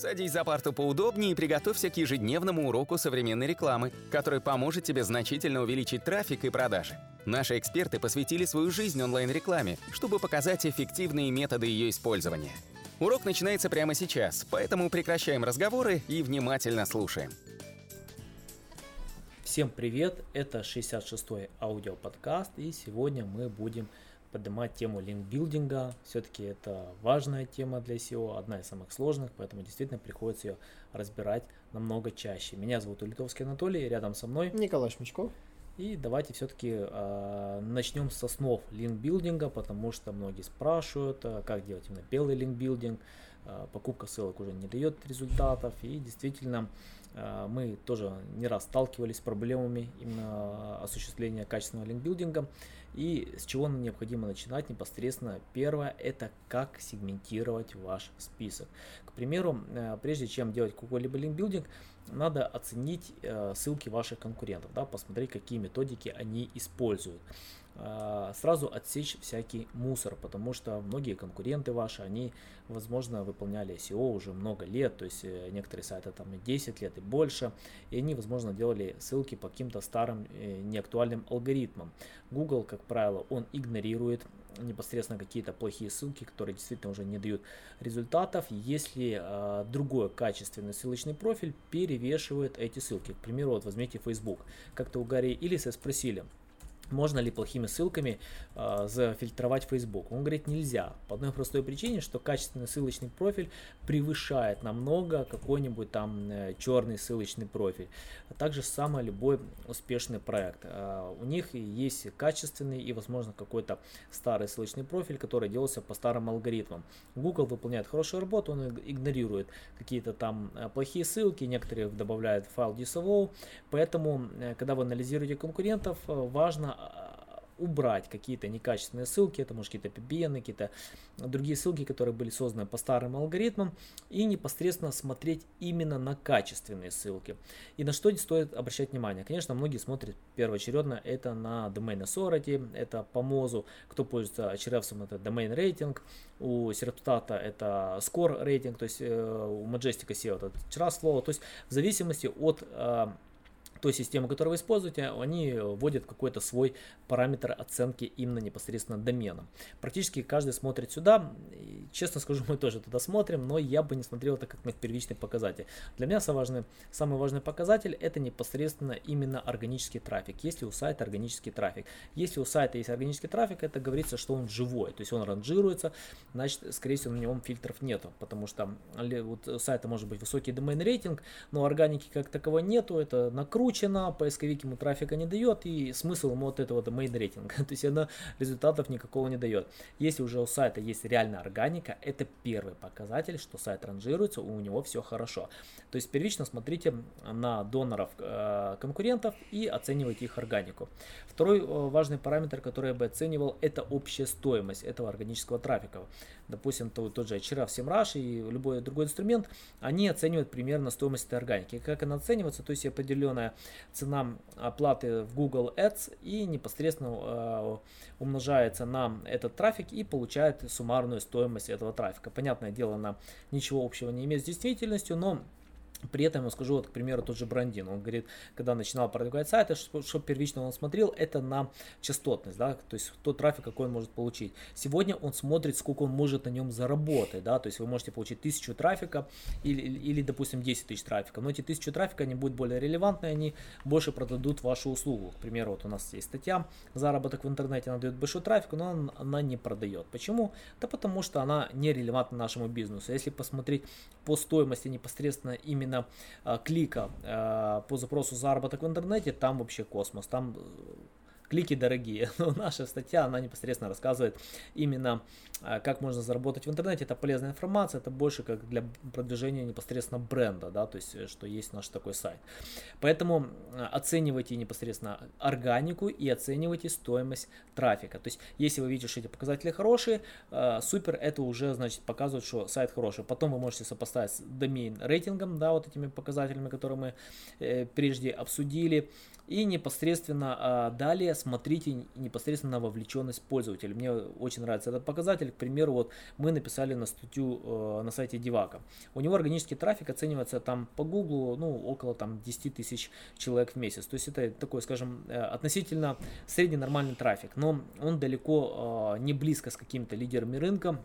Садись за парту поудобнее и приготовься к ежедневному уроку современной рекламы, который поможет тебе значительно увеличить трафик и продажи. Наши эксперты посвятили свою жизнь онлайн-рекламе, чтобы показать эффективные методы ее использования. Урок начинается прямо сейчас, поэтому прекращаем разговоры и внимательно слушаем. Всем привет, это 66-й аудиоподкаст, и сегодня мы будем поднимать тему линкбилдинга. Все-таки это важная тема для SEO, одна из самых сложных, поэтому действительно приходится ее разбирать намного чаще. Меня зовут Улитовский Анатолий, рядом со мной Николай Шмичков. И давайте все-таки э, начнем с основ линкбилдинга, потому что многие спрашивают, э, как делать именно белый линкбилдинг. Э, покупка ссылок уже не дает результатов. И действительно, э, мы тоже не раз сталкивались с проблемами именно осуществления качественного линкбилдинга. И с чего нам необходимо начинать непосредственно? Первое – это как сегментировать ваш список. К примеру, э, прежде чем делать какой-либо линкбилдинг, надо оценить э, ссылки ваших конкурентов, да, посмотреть, какие методики они используют. Э, сразу отсечь всякий мусор, потому что многие конкуренты ваши, они, возможно, выполняли SEO уже много лет, то есть э, некоторые сайты там и 10 лет и больше, и они, возможно, делали ссылки по каким-то старым неактуальным алгоритмам. Google, как правило, он игнорирует непосредственно какие-то плохие ссылки, которые действительно уже не дают результатов, если э, другой качественный ссылочный профиль перевешивает эти ссылки. К примеру, вот возьмите Facebook. Как-то у Гарри Иллиса спросили, можно ли плохими ссылками э, зафильтровать Facebook. Он говорит, нельзя. По одной простой причине, что качественный ссылочный профиль превышает намного какой-нибудь там э, черный ссылочный профиль. А также самый любой успешный проект. Э, у них есть качественный и, возможно, какой-то старый ссылочный профиль, который делался по старым алгоритмам. Google выполняет хорошую работу, он игнорирует какие-то там э, плохие ссылки, некоторые добавляют файл DSO. Поэтому, э, когда вы анализируете конкурентов, э, важно убрать какие-то некачественные ссылки, это может какие-то PBN, какие-то другие ссылки, которые были созданы по старым алгоритмам, и непосредственно смотреть именно на качественные ссылки. И на что стоит обращать внимание? Конечно, многие смотрят первоочередно это на Domain Authority, это по МОЗу, кто пользуется Ahrefs, это Domain Rating, у Serptata это Score Rating, то есть э, у Majestic SEO это Trust то есть в зависимости от э, той системы, которую вы используете, они вводят какой-то свой параметр оценки именно непосредственно доменом. Практически каждый смотрит сюда. Честно скажу, мы тоже туда смотрим, но я бы не смотрел это как на первичный показатель. Для меня самый важный, самый важный показатель это непосредственно именно органический трафик. Если у сайта органический трафик. Если у сайта есть органический трафик, это говорится, что он живой, то есть он ранжируется, значит, скорее всего, на нем фильтров нету, потому что вот у сайта может быть высокий домен рейтинг, но органики как таковой нету, это накручено поисковик ему трафика не дает, и смысл ему вот этого domain рейтинга, то есть она результатов никакого не дает. Если уже у сайта есть реальная органика, это первый показатель, что сайт ранжируется, у него все хорошо. То есть первично смотрите на доноров э, конкурентов и оценивайте их органику. Второй э, важный параметр, который я бы оценивал, это общая стоимость этого органического трафика. Допустим, тот, тот же HRF, SEMrush и любой другой инструмент, они оценивают примерно стоимость этой органики. Как она оценивается, то есть определенная цена оплаты в Google Ads и непосредственно э, умножается на этот трафик и получает суммарную стоимость этого трафика. Понятное дело, она ничего общего не имеет с действительностью, но при этом я скажу, вот, к примеру, тот же Брандин, он говорит, когда начинал продвигать сайты, что, что первично он смотрел, это на частотность, да, то есть тот трафик, какой он может получить. Сегодня он смотрит, сколько он может на нем заработать, да, то есть вы можете получить тысячу трафика или, или допустим, 10 тысяч трафика, но эти тысячу трафика, они будут более релевантны, они больше продадут вашу услугу. К примеру, вот у нас есть статья, заработок в интернете, она дает большой трафик, но она, она не продает. Почему? Да потому что она не релевантна нашему бизнесу. Если посмотреть по стоимости непосредственно именно именно а, клика а, по запросу заработок в интернете, там вообще космос. Там клики дорогие. Но наша статья, она непосредственно рассказывает именно, а, как можно заработать в интернете. Это полезная информация, это больше как для продвижения непосредственно бренда, да, то есть, э, что есть наш такой сайт. Поэтому а, оценивайте непосредственно органику и оценивайте стоимость трафика. То есть, если вы видите, что эти показатели хорошие, а, супер, это уже, значит, показывает, что сайт хороший. Потом вы можете сопоставить с домен рейтингом, да, вот этими показателями, которые мы э, прежде обсудили. И непосредственно далее смотрите непосредственно вовлеченность пользователя. Мне очень нравится этот показатель. К примеру, вот мы написали на статью э, на сайте Девака. У него органический трафик оценивается там по Гуглу, ну, около там 10 тысяч человек в месяц. То есть это такой, скажем, э, относительно средний нормальный трафик. Но он далеко э, не близко с какими-то лидерами рынка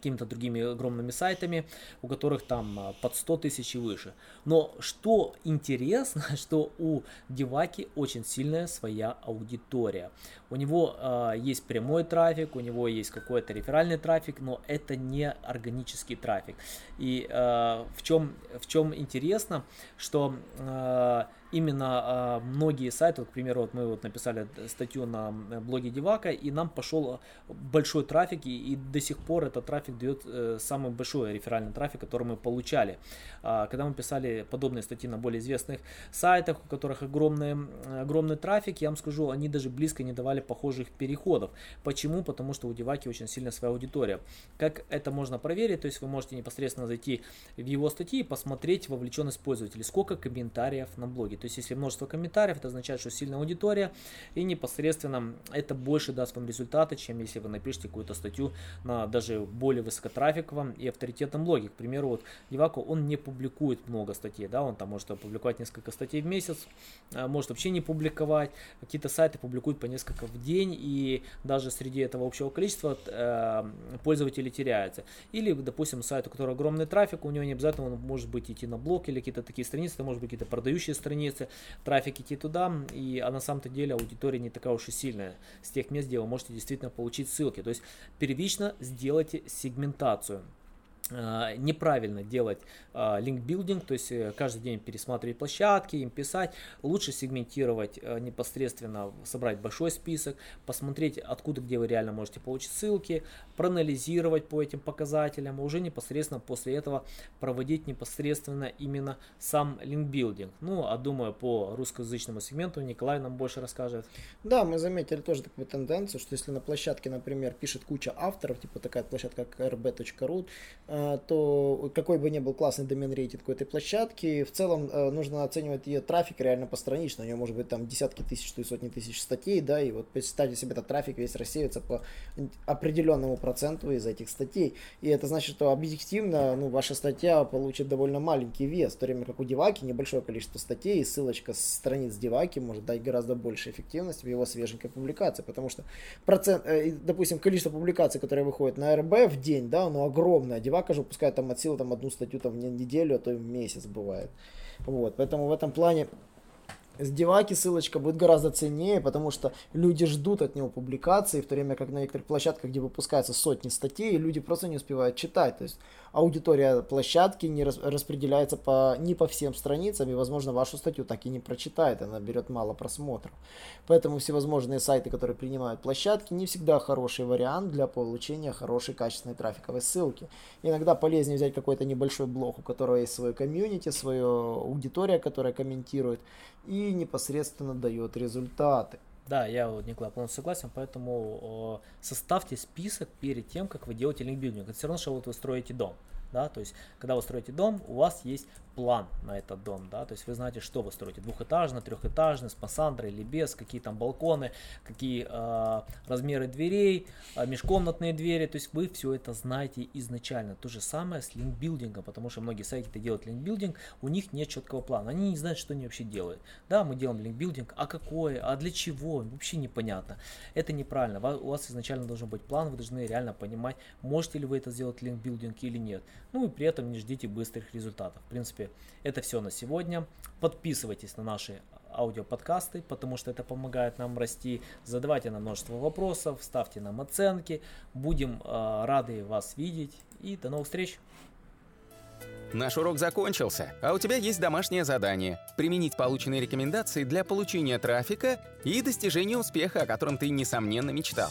какими-то другими огромными сайтами, у которых там а, под 100 тысяч и выше. Но что интересно, что у Деваки очень сильная своя аудитория. У него э, есть прямой трафик, у него есть какой-то реферальный трафик, но это не органический трафик. И э, в, чем, в чем интересно, что э, именно э, многие сайты, к примеру, вот мы вот написали статью на блоге Девака, и нам пошел большой трафик, и, и до сих пор этот трафик дает э, самый большой реферальный трафик, который мы получали. Э, когда мы писали подобные статьи на более известных сайтах, у которых огромный, огромный трафик, я вам скажу, они даже близко не давали похожих переходов. Почему? Потому что у Деваки очень сильно своя аудитория. Как это можно проверить? То есть вы можете непосредственно зайти в его статьи и посмотреть вовлеченность пользователей, сколько комментариев на блоге. То есть, если множество комментариев, это означает, что сильная аудитория, и непосредственно это больше даст вам результаты, чем если вы напишете какую-то статью на даже более высокотрафиковом и авторитетном блоге. К примеру, вот Девако, он не публикует много статей, да, он там может опубликовать несколько статей в месяц, а, может вообще не публиковать, какие-то сайты публикуют по несколько в день, и даже среди этого общего количества э, пользователи теряются. Или, допустим, сайт, у которого огромный трафик, у него не обязательно он может быть идти на блог или какие-то такие страницы, это может быть какие-то продающие страницы, страницы, трафик идти туда, и, а на самом-то деле аудитория не такая уж и сильная с тех мест, где вы можете действительно получить ссылки. То есть первично сделайте сегментацию. А, неправильно делать а, линкбилдинг, то есть э, каждый день пересматривать площадки, им писать, лучше сегментировать э, непосредственно, собрать большой список, посмотреть откуда, где вы реально можете получить ссылки, проанализировать по этим показателям, и уже непосредственно после этого проводить непосредственно именно сам линкбилдинг. Ну, а думаю, по русскоязычному сегменту Николай нам больше расскажет. Да, мы заметили тоже такую тенденцию, что если на площадке, например, пишет куча авторов, типа такая площадка, как rb.ru, Э, то какой бы ни был классный домен рейтинг у этой площадки, в целом э, нужно оценивать ее трафик реально постранично. У нее может быть там десятки тысяч, то и сотни тысяч статей, да, и вот представьте себе, этот трафик весь рассеивается по определенному проценту из этих статей. И это значит, что объективно ну, ваша статья получит довольно маленький вес, в то время как у Деваки небольшое количество статей, и ссылочка с страниц Деваки может дать гораздо больше эффективности в его свеженькой публикации, потому что процент, э, допустим, количество публикаций, которые выходят на РБ в день, да, оно огромное. Девака покажу, пускай там от силы там одну статью там в неделю, а то и в месяц бывает. Вот, поэтому в этом плане с Деваки ссылочка будет гораздо ценнее, потому что люди ждут от него публикации, в то время как на некоторых площадках, где выпускаются сотни статей, люди просто не успевают читать. То есть аудитория площадки не рас, распределяется по, не по всем страницам, и, возможно, вашу статью так и не прочитает, она берет мало просмотров. Поэтому всевозможные сайты, которые принимают площадки, не всегда хороший вариант для получения хорошей качественной трафиковой ссылки. Иногда полезнее взять какой-то небольшой блог, у которого есть свой комьюнити, своя аудитория, которая комментирует, и непосредственно дает результаты. Да, я Николай, полностью согласен, поэтому э, составьте список перед тем, как вы делаете линкбилдинг. Это все равно, что вот вы строите дом. Да, то есть, когда вы строите дом, у вас есть план на этот дом, да, то есть вы знаете, что вы строите, двухэтажный, трехэтажный, с пассандрой или без, какие там балконы, какие э, размеры дверей, э, межкомнатные двери, то есть вы все это знаете изначально. То же самое с линкбилдингом, потому что многие сайты делают линкбилдинг, у них нет четкого плана, они не знают, что они вообще делают. Да, мы делаем линкбилдинг, а какое, а для чего, вообще непонятно. Это неправильно, у вас изначально должен быть план, вы должны реально понимать, можете ли вы это сделать линкбилдинг или нет. Ну и при этом не ждите быстрых результатов. В принципе, это все на сегодня. Подписывайтесь на наши аудиоподкасты, потому что это помогает нам расти. Задавайте нам множество вопросов, ставьте нам оценки. Будем э, рады вас видеть и до новых встреч! Наш урок закончился, а у тебя есть домашнее задание – применить полученные рекомендации для получения трафика и достижения успеха, о котором ты, несомненно, мечтал.